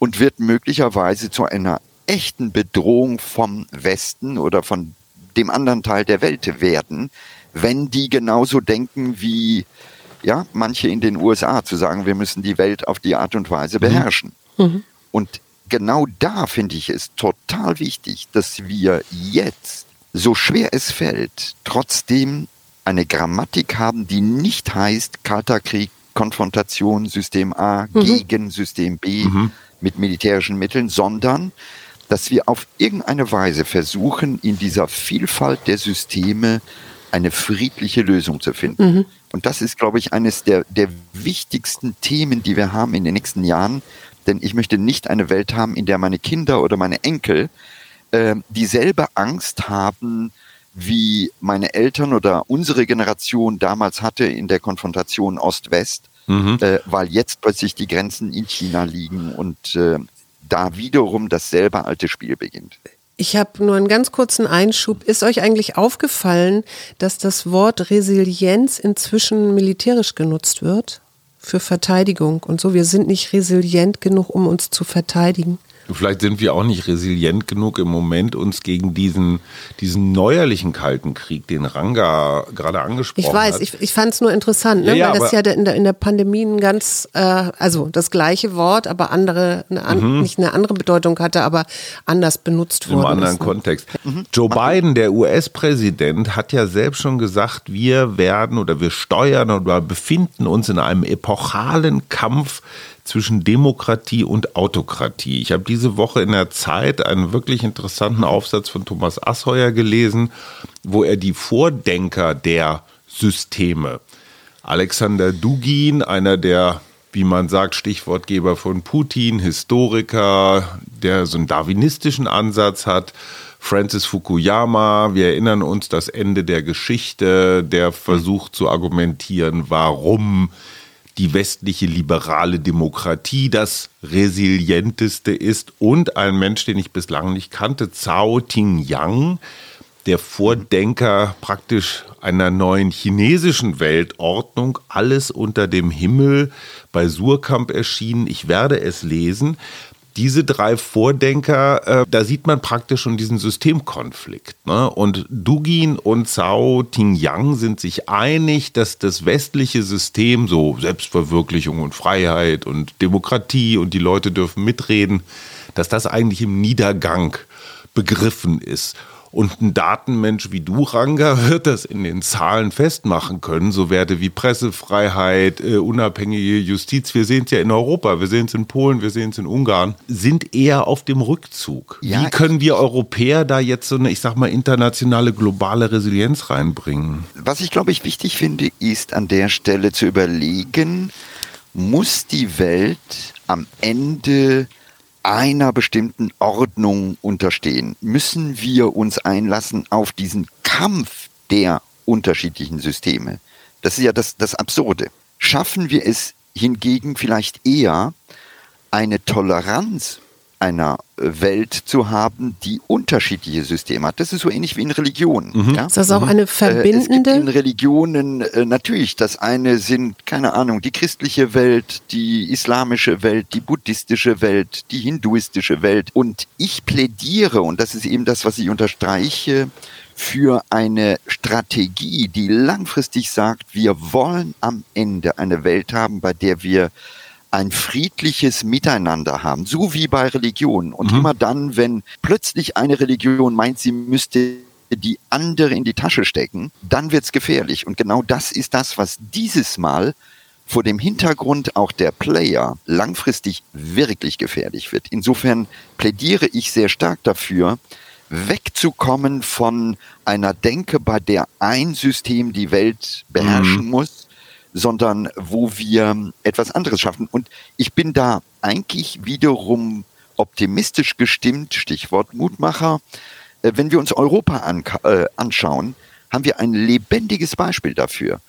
und wird möglicherweise zu einer echten Bedrohung vom Westen oder von dem anderen Teil der Welt werden, wenn die genauso denken wie ja, manche in den USA zu sagen, wir müssen die Welt auf die Art und Weise mhm. beherrschen. Mhm. Und genau da finde ich es total wichtig, dass wir jetzt, so schwer es fällt, trotzdem eine Grammatik haben, die nicht heißt Kalter Krieg, Konfrontation, System A mhm. gegen System B mhm. mit militärischen Mitteln, sondern dass wir auf irgendeine Weise versuchen, in dieser Vielfalt der Systeme eine friedliche Lösung zu finden. Mhm. Und das ist, glaube ich, eines der, der wichtigsten Themen, die wir haben in den nächsten Jahren. Denn ich möchte nicht eine Welt haben, in der meine Kinder oder meine Enkel äh, dieselbe Angst haben, wie meine Eltern oder unsere Generation damals hatte in der Konfrontation Ost-West, mhm. äh, weil jetzt plötzlich die Grenzen in China liegen und äh, da wiederum dasselbe alte Spiel beginnt. Ich habe nur einen ganz kurzen Einschub. Ist euch eigentlich aufgefallen, dass das Wort Resilienz inzwischen militärisch genutzt wird? Für Verteidigung und so. Wir sind nicht resilient genug, um uns zu verteidigen. Vielleicht sind wir auch nicht resilient genug im Moment, uns gegen diesen, diesen neuerlichen Kalten Krieg, den Ranga gerade angesprochen hat. Ich weiß, hat. ich, ich fand es nur interessant, ne? ja, ja, weil das ja in der, in der Pandemie ein ganz, äh, also das gleiche Wort, aber andere, eine an, mhm. nicht eine andere Bedeutung hatte, aber anders benutzt wurde. Im anderen ist, ne? Kontext. Mhm. Joe Biden, der US-Präsident, hat ja selbst schon gesagt, wir werden oder wir steuern oder befinden uns in einem epochalen Kampf zwischen Demokratie und Autokratie. Ich habe diese Woche in der Zeit einen wirklich interessanten Aufsatz von Thomas Asheuer gelesen, wo er die Vordenker der Systeme, Alexander Dugin, einer der wie man sagt, Stichwortgeber von Putin, Historiker, der so einen darwinistischen Ansatz hat. Francis Fukuyama, wir erinnern uns das Ende der Geschichte, der versucht zu argumentieren, warum die westliche liberale Demokratie das resilienteste ist und ein Mensch, den ich bislang nicht kannte, Zhao Ting-Yang, der Vordenker praktisch einer neuen chinesischen Weltordnung, alles unter dem Himmel bei Surkamp erschienen. Ich werde es lesen diese drei Vordenker, äh, da sieht man praktisch schon diesen Systemkonflikt. Ne? Und Dugin und Zhao Tingyang sind sich einig, dass das westliche System, so Selbstverwirklichung und Freiheit und Demokratie und die Leute dürfen mitreden, dass das eigentlich im Niedergang begriffen ist. Und ein Datenmensch wie du, Ranga, wird das in den Zahlen festmachen können. So Werte wie Pressefreiheit, äh, unabhängige Justiz, wir sehen es ja in Europa, wir sehen es in Polen, wir sehen es in Ungarn, sind eher auf dem Rückzug. Ja, wie können wir Europäer da jetzt so eine, ich sag mal, internationale, globale Resilienz reinbringen? Was ich, glaube ich, wichtig finde, ist an der Stelle zu überlegen, muss die Welt am Ende einer bestimmten Ordnung unterstehen. Müssen wir uns einlassen auf diesen Kampf der unterschiedlichen Systeme? Das ist ja das, das Absurde. Schaffen wir es hingegen vielleicht eher, eine Toleranz einer Welt zu haben, die unterschiedliche Systeme hat. Das ist so ähnlich wie in Religionen. Mhm. Ja? Ist das auch mhm. eine verbindende? Äh, es gibt in Religionen äh, natürlich, das eine sind, keine Ahnung, die christliche Welt, die islamische Welt, die buddhistische Welt, die hinduistische Welt. Und ich plädiere, und das ist eben das, was ich unterstreiche, für eine Strategie, die langfristig sagt, wir wollen am Ende eine Welt haben, bei der wir ein friedliches Miteinander haben, so wie bei Religionen. Und mhm. immer dann, wenn plötzlich eine Religion meint, sie müsste die andere in die Tasche stecken, dann wird's gefährlich. Und genau das ist das, was dieses Mal vor dem Hintergrund auch der Player langfristig wirklich gefährlich wird. Insofern plädiere ich sehr stark dafür, wegzukommen von einer Denke, bei der ein System die Welt beherrschen mhm. muss, sondern wo wir etwas anderes schaffen. Und ich bin da eigentlich wiederum optimistisch gestimmt, Stichwort Mutmacher. Äh, wenn wir uns Europa äh, anschauen, haben wir ein lebendiges Beispiel dafür.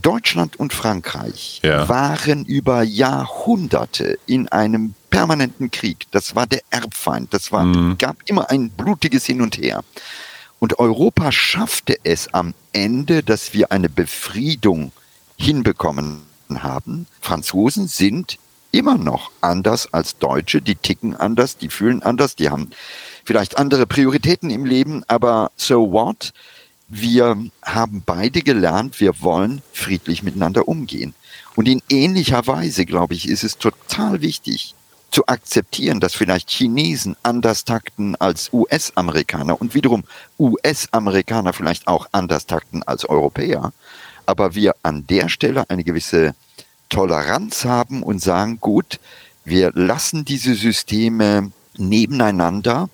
Deutschland und Frankreich ja. waren über Jahrhunderte in einem permanenten Krieg. Das war der Erbfeind. Das war, mhm. gab immer ein blutiges Hin und Her. Und Europa schaffte es am Ende, dass wir eine Befriedung hinbekommen haben. Franzosen sind immer noch anders als Deutsche. Die ticken anders, die fühlen anders, die haben vielleicht andere Prioritäten im Leben, aber so what? Wir haben beide gelernt, wir wollen friedlich miteinander umgehen. Und in ähnlicher Weise, glaube ich, ist es total wichtig zu akzeptieren, dass vielleicht Chinesen anders takten als US-Amerikaner und wiederum US-Amerikaner vielleicht auch anders takten als Europäer. Aber wir an der Stelle eine gewisse Toleranz haben und sagen, gut, wir lassen diese Systeme nebeneinander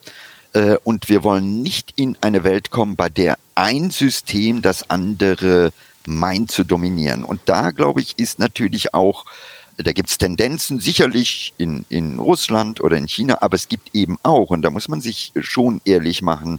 äh, und wir wollen nicht in eine Welt kommen, bei der ein System das andere meint zu dominieren. Und da, glaube ich, ist natürlich auch, da gibt es Tendenzen sicherlich in, in Russland oder in China, aber es gibt eben auch, und da muss man sich schon ehrlich machen,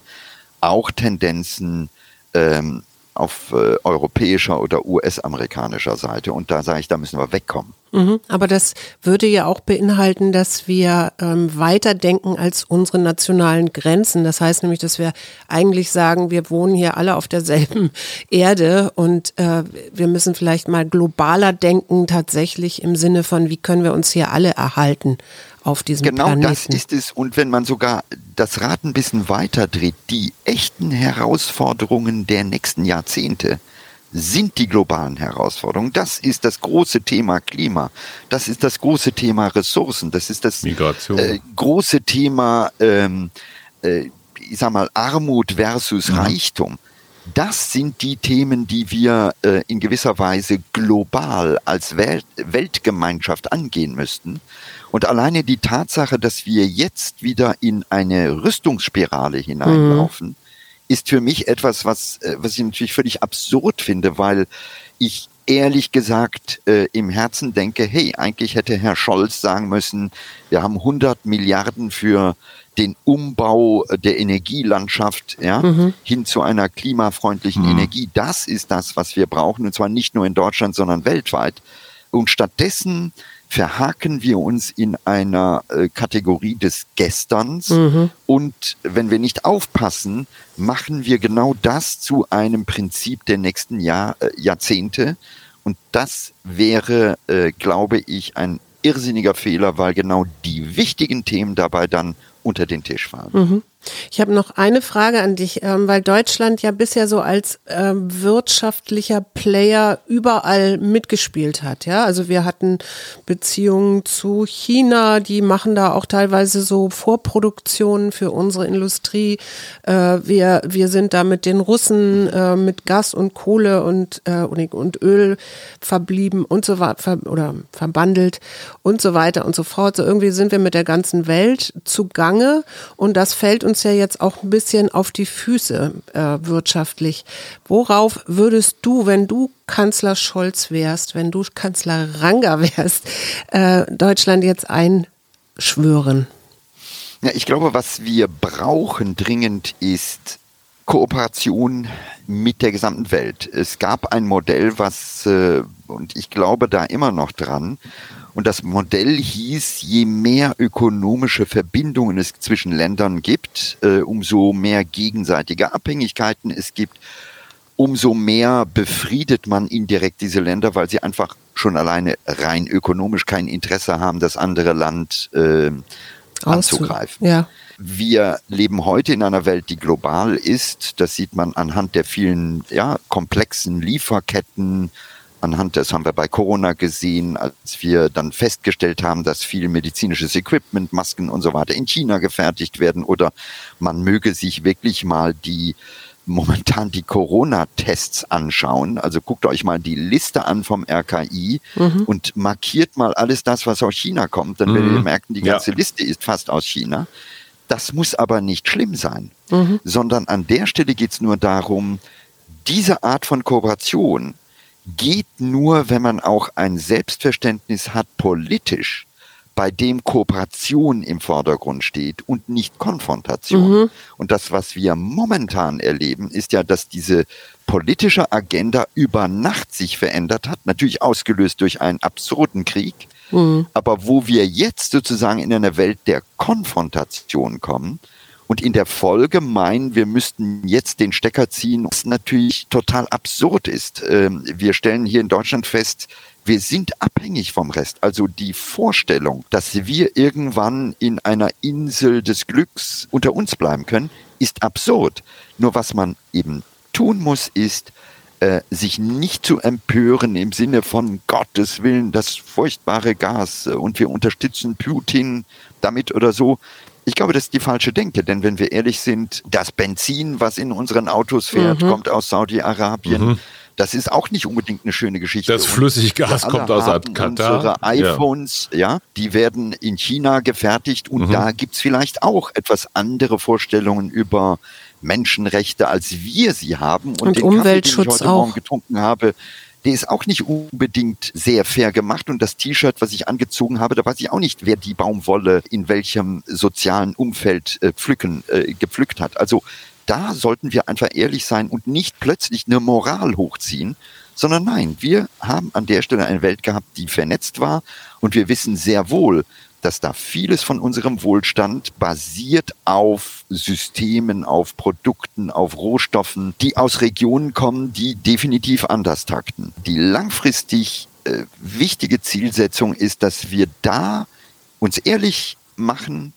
auch Tendenzen ähm, auf äh, europäischer oder US-amerikanischer Seite. Und da sage ich, da müssen wir wegkommen. Mhm, aber das würde ja auch beinhalten, dass wir ähm, weiterdenken als unsere nationalen Grenzen. Das heißt nämlich, dass wir eigentlich sagen, wir wohnen hier alle auf derselben Erde und äh, wir müssen vielleicht mal globaler denken, tatsächlich im Sinne von, wie können wir uns hier alle erhalten auf diesem genau Planeten. Genau das ist es. Und wenn man sogar das Rad ein bisschen weiter dreht, die echten Herausforderungen der nächsten Jahrzehnte sind die globalen Herausforderungen. Das ist das große Thema Klima. Das ist das große Thema Ressourcen. Das ist das äh, große Thema, ähm, äh, ich sag mal, Armut versus mhm. Reichtum. Das sind die Themen, die wir äh, in gewisser Weise global als Welt Weltgemeinschaft angehen müssten. Und alleine die Tatsache, dass wir jetzt wieder in eine Rüstungsspirale hineinlaufen, mhm. ist für mich etwas, was, äh, was ich natürlich völlig absurd finde, weil ich ehrlich gesagt äh, im Herzen denke, hey, eigentlich hätte Herr Scholz sagen müssen, wir haben 100 Milliarden für den Umbau der Energielandschaft ja, mhm. hin zu einer klimafreundlichen mhm. Energie. Das ist das, was wir brauchen, und zwar nicht nur in Deutschland, sondern weltweit. Und stattdessen verhaken wir uns in einer äh, Kategorie des Gesterns mhm. und wenn wir nicht aufpassen, machen wir genau das zu einem Prinzip der nächsten Jahr, äh, Jahrzehnte und das wäre, äh, glaube ich, ein irrsinniger Fehler, weil genau die wichtigen Themen dabei dann unter den Tisch fallen. Mhm. Ich habe noch eine Frage an dich, ähm, weil Deutschland ja bisher so als ähm, wirtschaftlicher Player überall mitgespielt hat. Ja, also wir hatten Beziehungen zu China, die machen da auch teilweise so Vorproduktionen für unsere Industrie. Äh, wir, wir sind da mit den Russen äh, mit Gas und Kohle und, äh, und Öl verblieben und so weiter oder verbandelt und so weiter und so fort. So irgendwie sind wir mit der ganzen Welt zugange und das fällt uns uns ja jetzt auch ein bisschen auf die Füße äh, wirtschaftlich. Worauf würdest du, wenn du Kanzler Scholz wärst, wenn du Kanzler Ranga wärst, äh, Deutschland jetzt einschwören? Ja, ich glaube, was wir brauchen dringend ist Kooperation mit der gesamten Welt. Es gab ein Modell, was, äh, und ich glaube da immer noch dran, und das Modell hieß, je mehr ökonomische Verbindungen es zwischen Ländern gibt, äh, umso mehr gegenseitige Abhängigkeiten es gibt, umso mehr befriedet man indirekt diese Länder, weil sie einfach schon alleine rein ökonomisch kein Interesse haben, das andere Land äh, anzugreifen. Ja. Wir leben heute in einer Welt, die global ist. Das sieht man anhand der vielen ja, komplexen Lieferketten, anhand des haben wir bei Corona gesehen, als wir dann festgestellt haben, dass viel medizinisches Equipment, Masken und so weiter in China gefertigt werden oder man möge sich wirklich mal die momentan die Corona-Tests anschauen. Also guckt euch mal die Liste an vom RKI mhm. und markiert mal alles das, was aus China kommt. Dann mhm. werdet ihr merken, die ganze ja. Liste ist fast aus China. Das muss aber nicht schlimm sein, mhm. sondern an der Stelle geht es nur darum, diese Art von Kooperation geht nur, wenn man auch ein Selbstverständnis hat politisch, bei dem Kooperation im Vordergrund steht und nicht Konfrontation. Mhm. Und das, was wir momentan erleben, ist ja, dass diese politische Agenda über Nacht sich verändert hat, natürlich ausgelöst durch einen absurden Krieg, mhm. aber wo wir jetzt sozusagen in eine Welt der Konfrontation kommen, und in der Folge meinen, wir müssten jetzt den Stecker ziehen, was natürlich total absurd ist. Ähm, wir stellen hier in Deutschland fest, Wir sind abhängig vom Rest. Also die Vorstellung, dass wir irgendwann in einer Insel des Glücks unter uns bleiben können, ist absurd. Nur was man eben tun muss, ist, äh, sich nicht zu empören im Sinne von Gottes Willen, das furchtbare Gas äh, und wir unterstützen Putin damit oder so. Ich glaube, das ist die falsche Denke, denn wenn wir ehrlich sind, das Benzin, was in unseren Autos fährt, mhm. kommt aus Saudi-Arabien. Mhm. Das ist auch nicht unbedingt eine schöne Geschichte. Das Flüssiggas kommt aus Katar. Unsere iPhones, ja. ja. die werden in China gefertigt und mhm. da gibt's vielleicht auch etwas andere Vorstellungen über Menschenrechte, als wir sie haben. Und, und den Umweltschutz Kaffee, den ich heute auch. Morgen getrunken habe, der ist auch nicht unbedingt sehr fair gemacht. Und das T-Shirt, was ich angezogen habe, da weiß ich auch nicht, wer die Baumwolle in welchem sozialen Umfeld äh, pflücken, äh, gepflückt hat. Also da sollten wir einfach ehrlich sein und nicht plötzlich eine Moral hochziehen, sondern nein, wir haben an der Stelle eine Welt gehabt, die vernetzt war und wir wissen sehr wohl, dass da vieles von unserem Wohlstand basiert auf Systemen, auf Produkten, auf Rohstoffen, die aus Regionen kommen, die definitiv anders takten. Die langfristig äh, wichtige Zielsetzung ist, dass wir da uns ehrlich machen,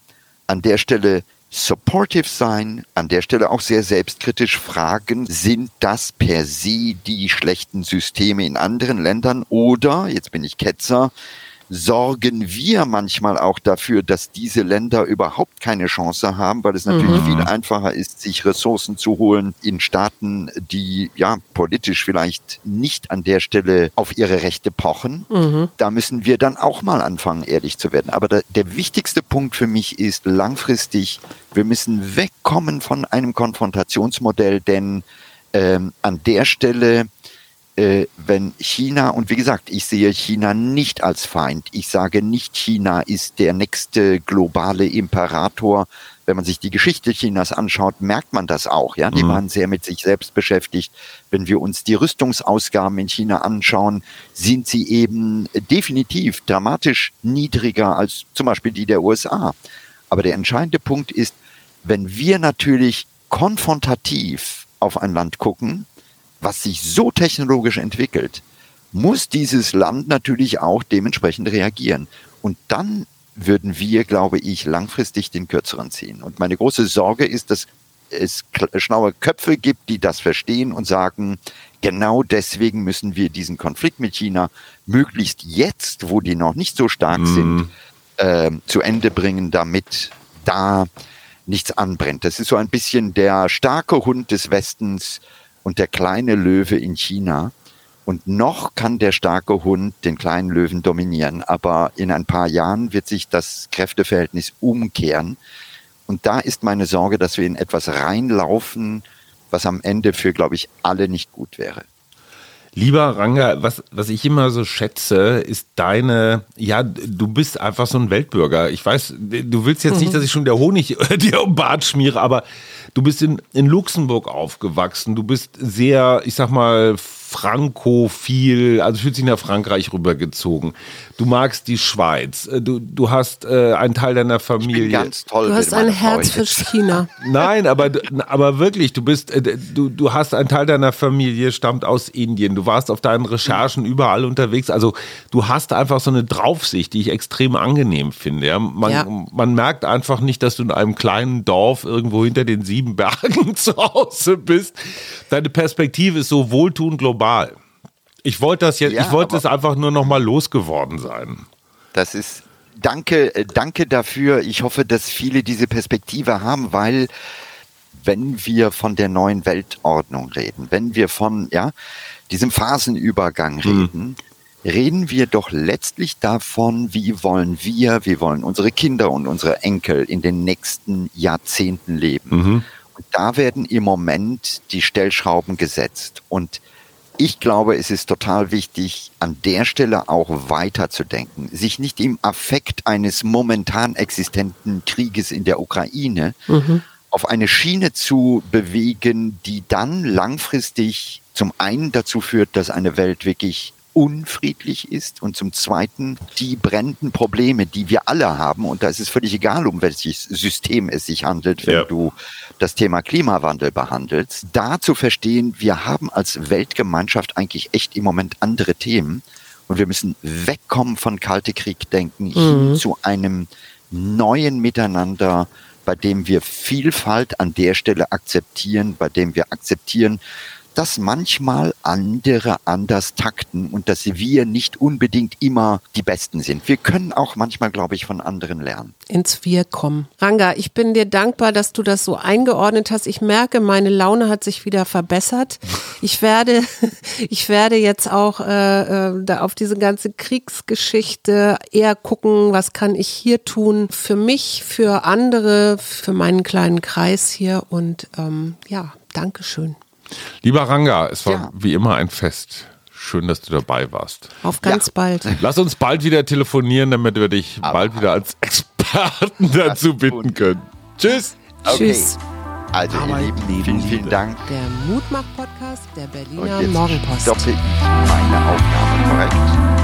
an der Stelle supportive sein, an der Stelle auch sehr selbstkritisch fragen, sind das per se die schlechten Systeme in anderen Ländern oder, jetzt bin ich Ketzer, sorgen wir manchmal auch dafür, dass diese Länder überhaupt keine Chance haben, weil es natürlich mhm. viel einfacher ist, sich Ressourcen zu holen in Staaten, die ja politisch vielleicht nicht an der Stelle auf ihre Rechte pochen. Mhm. Da müssen wir dann auch mal anfangen, ehrlich zu werden. Aber der, der wichtigste Punkt für mich ist langfristig, wir müssen wegkommen von einem Konfrontationsmodell, denn ähm, an der Stelle äh, wenn China, und wie gesagt, ich sehe China nicht als Feind. Ich sage nicht, China ist der nächste globale Imperator. Wenn man sich die Geschichte Chinas anschaut, merkt man das auch. Ja, die mhm. waren sehr mit sich selbst beschäftigt. Wenn wir uns die Rüstungsausgaben in China anschauen, sind sie eben definitiv dramatisch niedriger als zum Beispiel die der USA. Aber der entscheidende Punkt ist, wenn wir natürlich konfrontativ auf ein Land gucken, was sich so technologisch entwickelt, muss dieses Land natürlich auch dementsprechend reagieren. Und dann würden wir, glaube ich, langfristig den Kürzeren ziehen. Und meine große Sorge ist, dass es schlaue Köpfe gibt, die das verstehen und sagen, genau deswegen müssen wir diesen Konflikt mit China möglichst jetzt, wo die noch nicht so stark mm. sind, äh, zu Ende bringen, damit da nichts anbrennt. Das ist so ein bisschen der starke Hund des Westens, und der kleine Löwe in China. Und noch kann der starke Hund den kleinen Löwen dominieren, aber in ein paar Jahren wird sich das Kräfteverhältnis umkehren. Und da ist meine Sorge, dass wir in etwas reinlaufen, was am Ende für, glaube ich, alle nicht gut wäre. Lieber Ranga, was, was ich immer so schätze, ist deine, ja, du bist einfach so ein Weltbürger. Ich weiß, du willst jetzt mhm. nicht, dass ich schon der Honig dir um Bart schmiere, aber du bist in, in Luxemburg aufgewachsen. Du bist sehr, ich sag mal, frankophil, also fühlt sich nach Frankreich rübergezogen. Du magst die Schweiz. Äh, du, du hast äh, einen Teil deiner Familie. Ich bin ganz toll. Du hast ein Herz für China. Nein, aber, aber wirklich, du bist, äh, du, du hast einen Teil deiner Familie stammt aus Indien. Du warst auf deinen Recherchen überall unterwegs. Also du hast einfach so eine Draufsicht, die ich extrem angenehm finde. Ja? Man, ja. man merkt einfach nicht, dass du in einem kleinen Dorf irgendwo hinter den sieben Bergen zu Hause bist. Deine Perspektive ist so wohltuend global global. Ich wollte das jetzt, ja, ich wollte es einfach nur noch mal losgeworden sein. Das ist danke, äh, danke dafür. Ich hoffe, dass viele diese Perspektive haben, weil wenn wir von der neuen Weltordnung reden, wenn wir von ja diesem Phasenübergang hm. reden, mhm. reden wir doch letztlich davon, wie wollen wir, wie wollen unsere Kinder und unsere Enkel in den nächsten Jahrzehnten leben. Mhm. Und da werden im Moment die Stellschrauben gesetzt und ich glaube, es ist total wichtig, an der Stelle auch weiterzudenken, sich nicht im Affekt eines momentan existenten Krieges in der Ukraine mhm. auf eine Schiene zu bewegen, die dann langfristig zum einen dazu führt, dass eine Welt wirklich unfriedlich ist und zum Zweiten die brennenden Probleme, die wir alle haben, und da ist es völlig egal, um welches System es sich handelt, wenn ja. du das Thema Klimawandel behandelst, da zu verstehen, wir haben als Weltgemeinschaft eigentlich echt im Moment andere Themen Und wir müssen wegkommen von Kalte Krieg denken hin zu einem neuen Miteinander, bei dem wir Vielfalt an der Stelle akzeptieren, bei dem wir akzeptieren, dass manchmal andere anders takten und dass wir nicht unbedingt immer die Besten sind. Wir können auch manchmal, glaube ich, von anderen lernen. ins Wir kommen. Ranga, ich bin dir dankbar, dass du das so eingeordnet hast. Ich merke, meine Laune hat sich wieder verbessert. Ich werde, ich werde jetzt auch äh, äh, da auf diese ganze Kriegsgeschichte eher gucken, was kann ich hier tun für mich, für andere, für meinen kleinen Kreis hier und ähm, ja, Dankeschön. Lieber Ranga, es war Ja. wie immer ein Fest. Schön, dass du dabei warst. Auf ganz Ja. bald. Lass uns bald wieder telefonieren, damit wir dich bald wieder als Experten dazu bitten können. Tschüss. Tschüss. Also, ihr Arbeit, Lieben, vielen, vielen. Dank. Der Mutmach-Podcast der Berliner Und jetzt Morgenpost. ich meine Aufnahme korrekt.